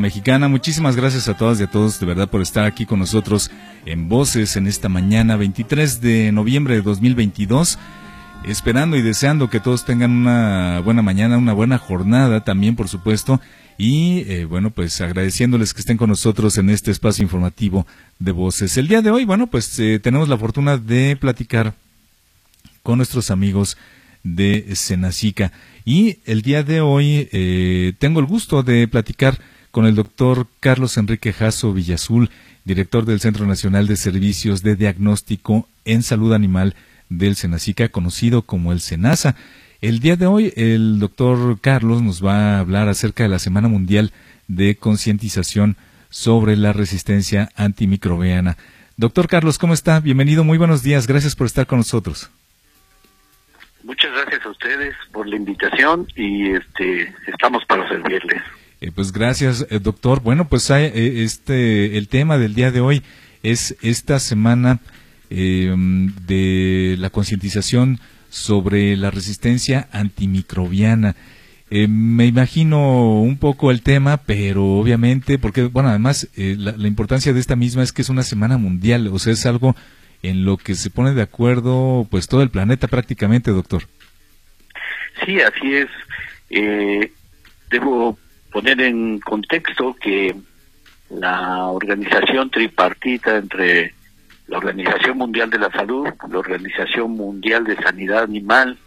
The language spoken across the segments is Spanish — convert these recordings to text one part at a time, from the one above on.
Mexicana, muchísimas gracias a todas y a todos de verdad por estar aquí con nosotros en Voces en esta mañana 23 de noviembre de 2022 esperando y deseando que todos tengan una buena mañana, una buena jornada también, por supuesto, y eh, bueno, pues agradeciéndoles que estén con nosotros en este espacio informativo de voces. El día de hoy, bueno, pues eh, tenemos la fortuna de platicar con nuestros amigos de Senacica. Y el día de hoy eh, tengo el gusto de platicar con el doctor Carlos Enrique Jasso Villazul, director del Centro Nacional de Servicios de Diagnóstico en Salud Animal del Senacica, conocido como el Senasa. El día de hoy el doctor Carlos nos va a hablar acerca de la Semana Mundial de Concientización sobre la Resistencia Antimicrobiana. Doctor Carlos, ¿cómo está? Bienvenido, muy buenos días, gracias por estar con nosotros. Muchas gracias a ustedes por la invitación y este estamos para servirles. Eh, pues gracias, eh, doctor. Bueno, pues eh, este el tema del día de hoy es esta semana de la concientización sobre la resistencia antimicrobiana. me imagino un poco el tema, pero obviamente, porque, bueno, además, la, la, importancia de esta misma es que es una semana mundial, o sea, es algo en lo que se pone de acuerdo, pues, todo el planeta prácticamente, doctor. Sí, así es. debo poner en contexto que la organización tripartita entre la Organización Mundial de la Salud, la Organización Mundial de Sanidad Animal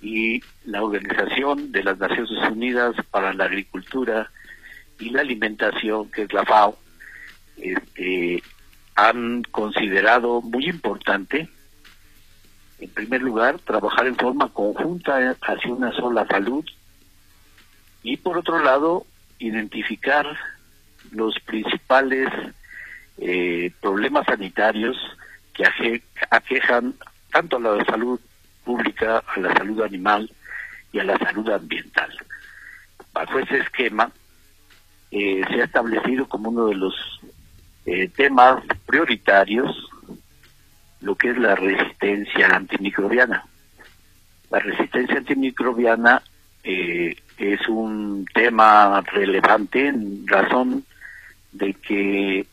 y la Organización de las Naciones Unidas para la Agricultura y la Alimentación, que es la FAO, este, han considerado muy importante, en primer lugar, trabajar en forma conjunta hacia una sola salud y por otro lado identificar los principales eh, problemas sanitarios que aquejan tanto a la salud pública, a la salud animal y a la salud ambiental. Bajo ese esquema eh, se ha establecido como uno de los eh, temas prioritarios lo que es la resistencia antimicrobiana. La resistencia antimicrobiana eh, es tema relevante en razón de que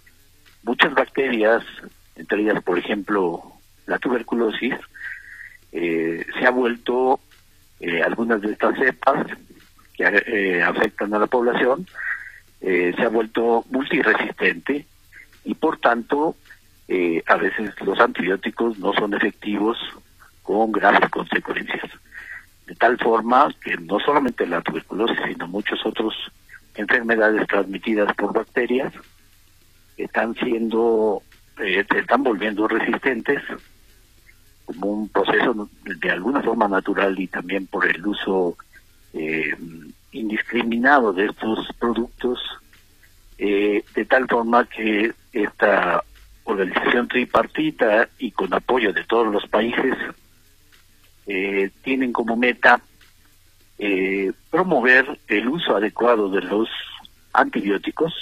muchas bacterias, entre ellas, por ejemplo, la tuberculosis, eh, se ha vuelto, eh, algunas de estas cepas que eh, afectan a la población, se ha vuelto multiresistente y por tanto a veces los antibióticos no son efectivos con graves consecuencias de tal forma que no solamente la tuberculosis, sino muchas otras enfermedades transmitidas por bacterias están siendo, eh, están volviendo resistentes como un proceso de alguna forma natural y también por el uso eh, indiscriminado de estos productos, eh, de tal forma que esta organización tripartita y con apoyo de todos los países eh, tienen como meta eh, promover el uso adecuado de los antibióticos.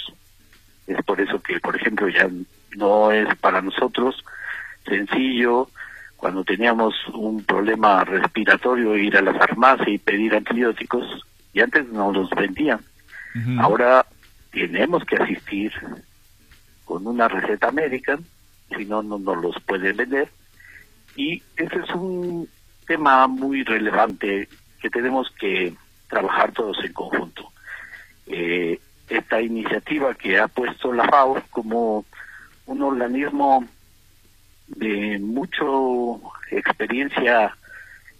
Es por eso que, por ejemplo, ya no es para nosotros sencillo cuando teníamos un problema respiratorio ir a la farmacia y pedir antibióticos y antes no los vendían. Ahora tenemos que asistir con una receta médica, si no, no nos los pueden vender. Y ese es un tema muy relevante que tenemos que trabajar todos en conjunto. Eh, esta iniciativa que ha puesto la FAO como un organismo de mucho experiencia,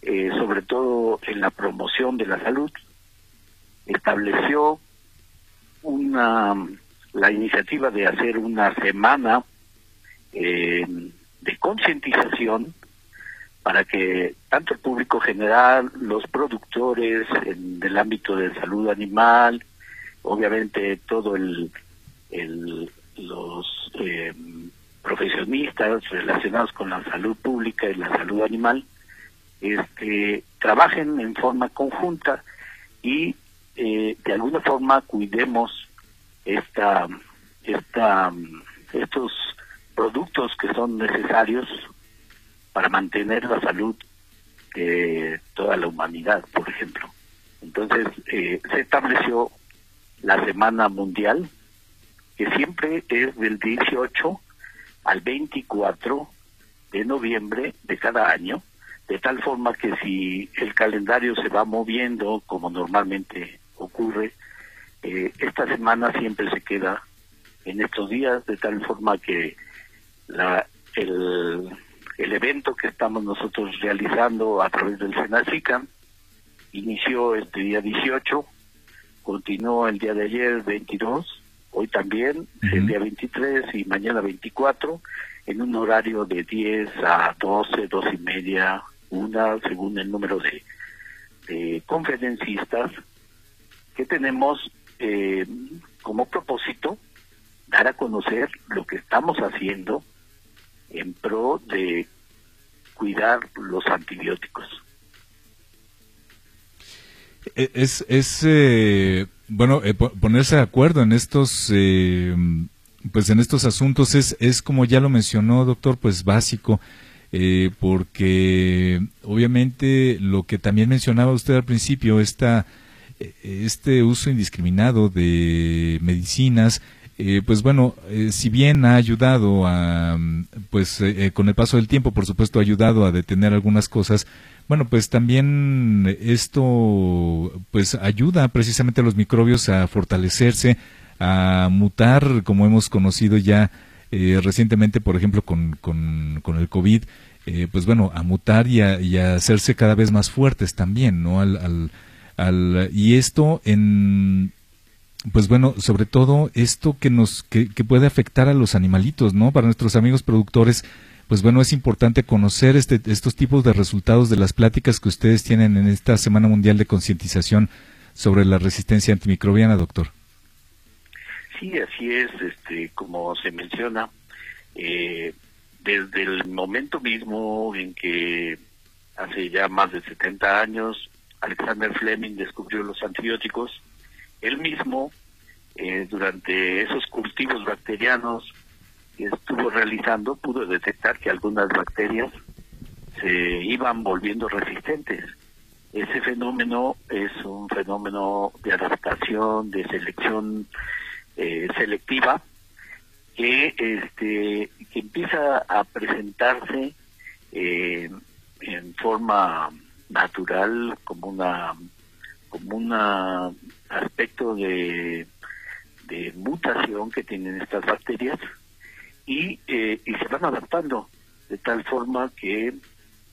eh, sobre todo en la promoción de la salud, estableció una la iniciativa de hacer una semana eh, de concientización para que tanto el público general, los productores en el ámbito de salud animal, obviamente todo el, los eh, profesionistas relacionados con la salud pública y la salud animal, este, trabajen en forma conjunta y eh, de alguna forma cuidemos esta, esta, estos productos que son necesarios para mantener la salud de toda la humanidad, por ejemplo. Entonces, eh, se estableció la Semana Mundial, que siempre es del 18 al 24 de noviembre de cada año, de tal forma que si el calendario se va moviendo como normalmente ocurre, eh, esta semana siempre se queda en estos días, de tal forma que la, el, el evento que estamos nosotros realizando a través del Senacica. Inició este día 18, continuó el día de ayer 22, hoy también el día 23 y mañana 24, en un horario de 10 a 12, 12 y media, una, según el número de, de conferencistas que tenemos eh, como propósito dar a conocer lo que estamos haciendo en pro de cuidar los antibióticos. E, es, es eh, bueno, eh, ponerse de acuerdo en estos, eh, pues en estos asuntos es, es como ya lo mencionó, doctor, pues básico, porque obviamente lo que también mencionaba usted al principio, esta, este uso indiscriminado de medicinas, eh, pues bueno, eh, si bien ha ayudado a, pues eh, con el paso del tiempo, por supuesto, ha ayudado a detener algunas cosas, bueno, pues también esto, pues ayuda precisamente a los microbios a fortalecerse, a mutar, como hemos conocido ya recientemente, por ejemplo, con, con, con el COVID, pues bueno, a mutar y a, y a, hacerse cada vez más fuertes también, ¿no? Al, al, al, y esto en pues bueno, sobre todo esto que nos que, puede afectar a los animalitos, ¿no? Para nuestros amigos productores, pues bueno, es importante conocer este, estos tipos de resultados de las pláticas que ustedes tienen en esta Semana Mundial de Concientización sobre la resistencia antimicrobiana, doctor. Sí, así es, este, como se menciona, eh, desde el momento mismo en que hace ya más de 70 años Alexander Fleming descubrió los antibióticos, él mismo, eh, durante esos cultivos bacterianos que estuvo realizando, pudo detectar que algunas bacterias se iban volviendo resistentes. Ese fenómeno es un fenómeno de adaptación, de selección eh, selectiva, que, este, que empieza a presentarse eh, en forma natural como una como una aspecto de, mutación que tienen estas bacterias y, eh, y se van adaptando de tal forma que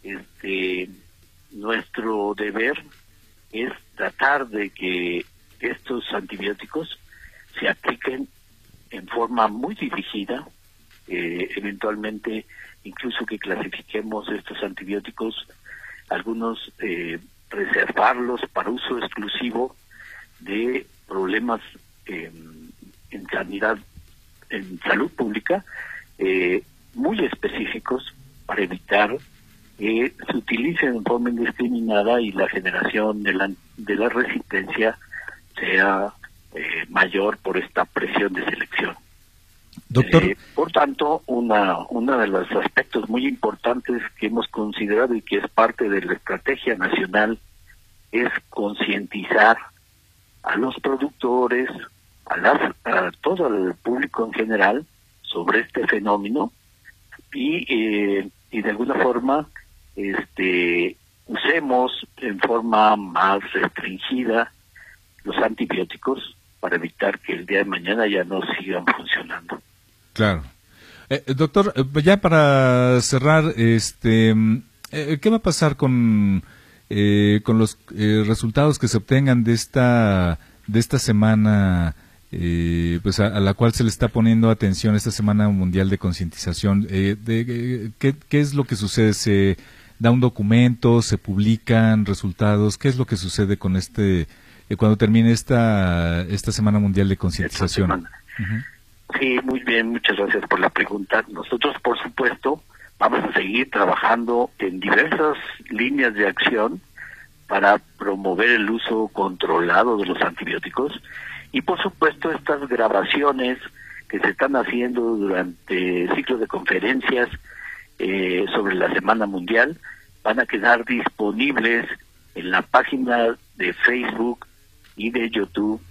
este nuestro deber es tratar de que estos antibióticos se apliquen en forma muy dirigida, eh, eventualmente incluso que clasifiquemos estos antibióticos, algunos eh, reservarlos para uso exclusivo de problemas en sanidad, en salud pública, eh, muy específicos para evitar que se utilicen en forma indiscriminada y la generación de la, de la resistencia sea eh, mayor por esta presión de selección. Doctor. Eh, por tanto, una, una de los aspectos muy importantes que hemos considerado y que es parte de la estrategia nacional es concientizar a los productores, a, las, a todo el público en general sobre este fenómeno y, eh, y de alguna forma este usemos en forma más restringida los antibióticos para evitar que el día de mañana ya no sigan funcionando. Claro. Eh, eh doctor, eh, ya para cerrar, este, eh, ¿qué va a pasar con eh, con los eh, resultados que se obtengan de esta de esta semana eh, pues a, la cual se le está poniendo atención esta semana mundial de concientización de ¿qué, qué, es lo que sucede se da un documento se publican resultados qué es lo que sucede con este cuando termine esta esta semana mundial de concientización sí muy bien muchas gracias por la pregunta. Nosotros por supuesto Vamos a seguir trabajando en diversas líneas de acción para promover el uso controlado de los antibióticos. Y por supuesto estas grabaciones que se están haciendo durante ciclos de conferencias eh, sobre la Semana Mundial van a quedar disponibles en la página de Facebook y de YouTube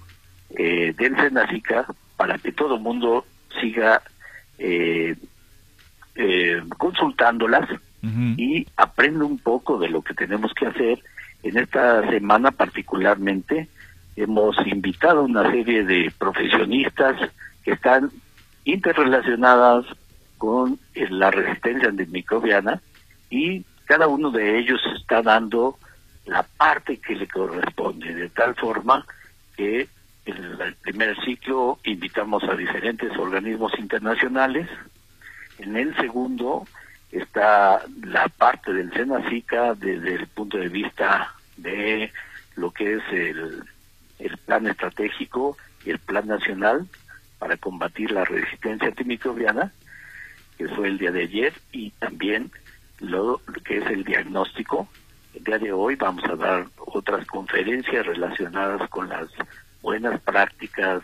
eh, del Senacica para que todo el mundo siga eh, eh, consultándolas y aprenda un poco de lo que tenemos que hacer. En esta semana particularmente hemos invitado a una serie de profesionistas que están interrelacionadas con la resistencia antimicrobiana y cada uno de ellos está dando la parte que le corresponde, de tal forma que en el primer ciclo invitamos a diferentes organismos internacionales, en el segundo está la parte del SENACICA desde el punto de vista de lo que es el, el plan estratégico y el plan nacional para combatir la resistencia antimicrobiana, que fue el día de ayer, y también lo que es el diagnóstico. El día de hoy vamos a dar otras conferencias relacionadas con las buenas prácticas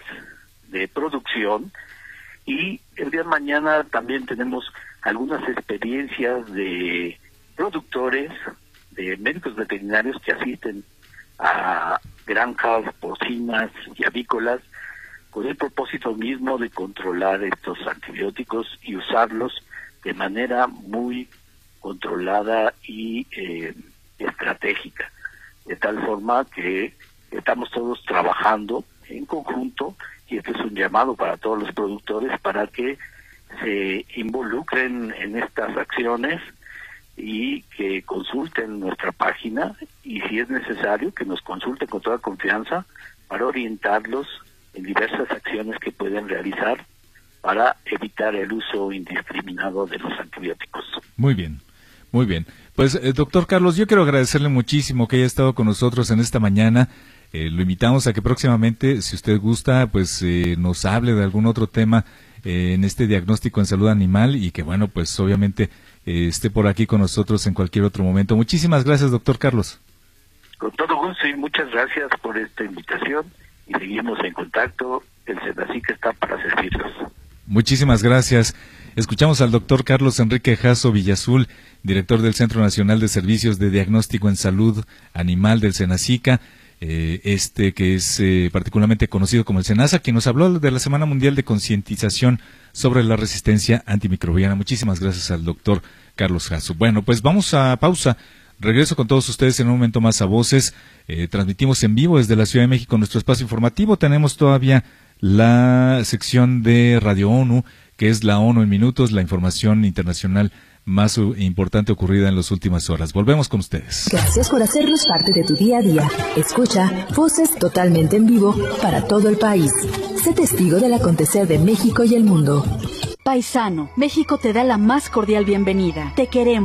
de producción y el día de mañana también tenemos algunas experiencias de productores, de médicos veterinarios que asisten a granjas porcinas y avícolas con el propósito mismo de controlar estos antibióticos y usarlos de manera muy controlada y eh, estratégica, de tal forma que estamos todos trabajando en conjunto y este es un llamado para todos los productores para que se involucren en estas acciones y que consulten nuestra página y si es necesario que nos consulten con toda confianza para orientarlos en diversas acciones que pueden realizar para evitar el uso indiscriminado de los antibióticos. Muy bien. Muy bien. Pues, eh, doctor Carlos, yo quiero agradecerle muchísimo que haya estado con nosotros en esta mañana. Eh, lo invitamos a que próximamente, si usted gusta, pues eh, nos hable de algún otro tema en este diagnóstico en salud animal y que, bueno, pues obviamente esté por aquí con nosotros en cualquier otro momento. Muchísimas gracias, doctor Carlos. Con todo gusto y muchas gracias por esta invitación y seguimos en contacto. El que está para servirlos. Muchísimas gracias. Escuchamos al doctor Carlos Enrique Jasso Villazul, director del Centro Nacional de Servicios de Diagnóstico en Salud Animal del Senacica, eh, este que es eh, particularmente conocido como el SENASA, quien nos habló de la Semana Mundial de Concientización sobre la Resistencia Antimicrobiana. Muchísimas gracias al doctor Carlos Jasso. Bueno, pues vamos a pausa. Regreso con todos ustedes en un momento más a voces. Eh, transmitimos en vivo desde la Ciudad de México nuestro espacio informativo. Tenemos todavía la sección de Radio ONU que es la ONU en minutos, la información internacional más importante ocurrida en las últimas horas. Volvemos con ustedes. Gracias por hacernos parte de tu día a día. Escucha voces totalmente en vivo para todo el país. Sé testigo del acontecer de México y el mundo. Paisano, México te da la más cordial bienvenida. Te queremos.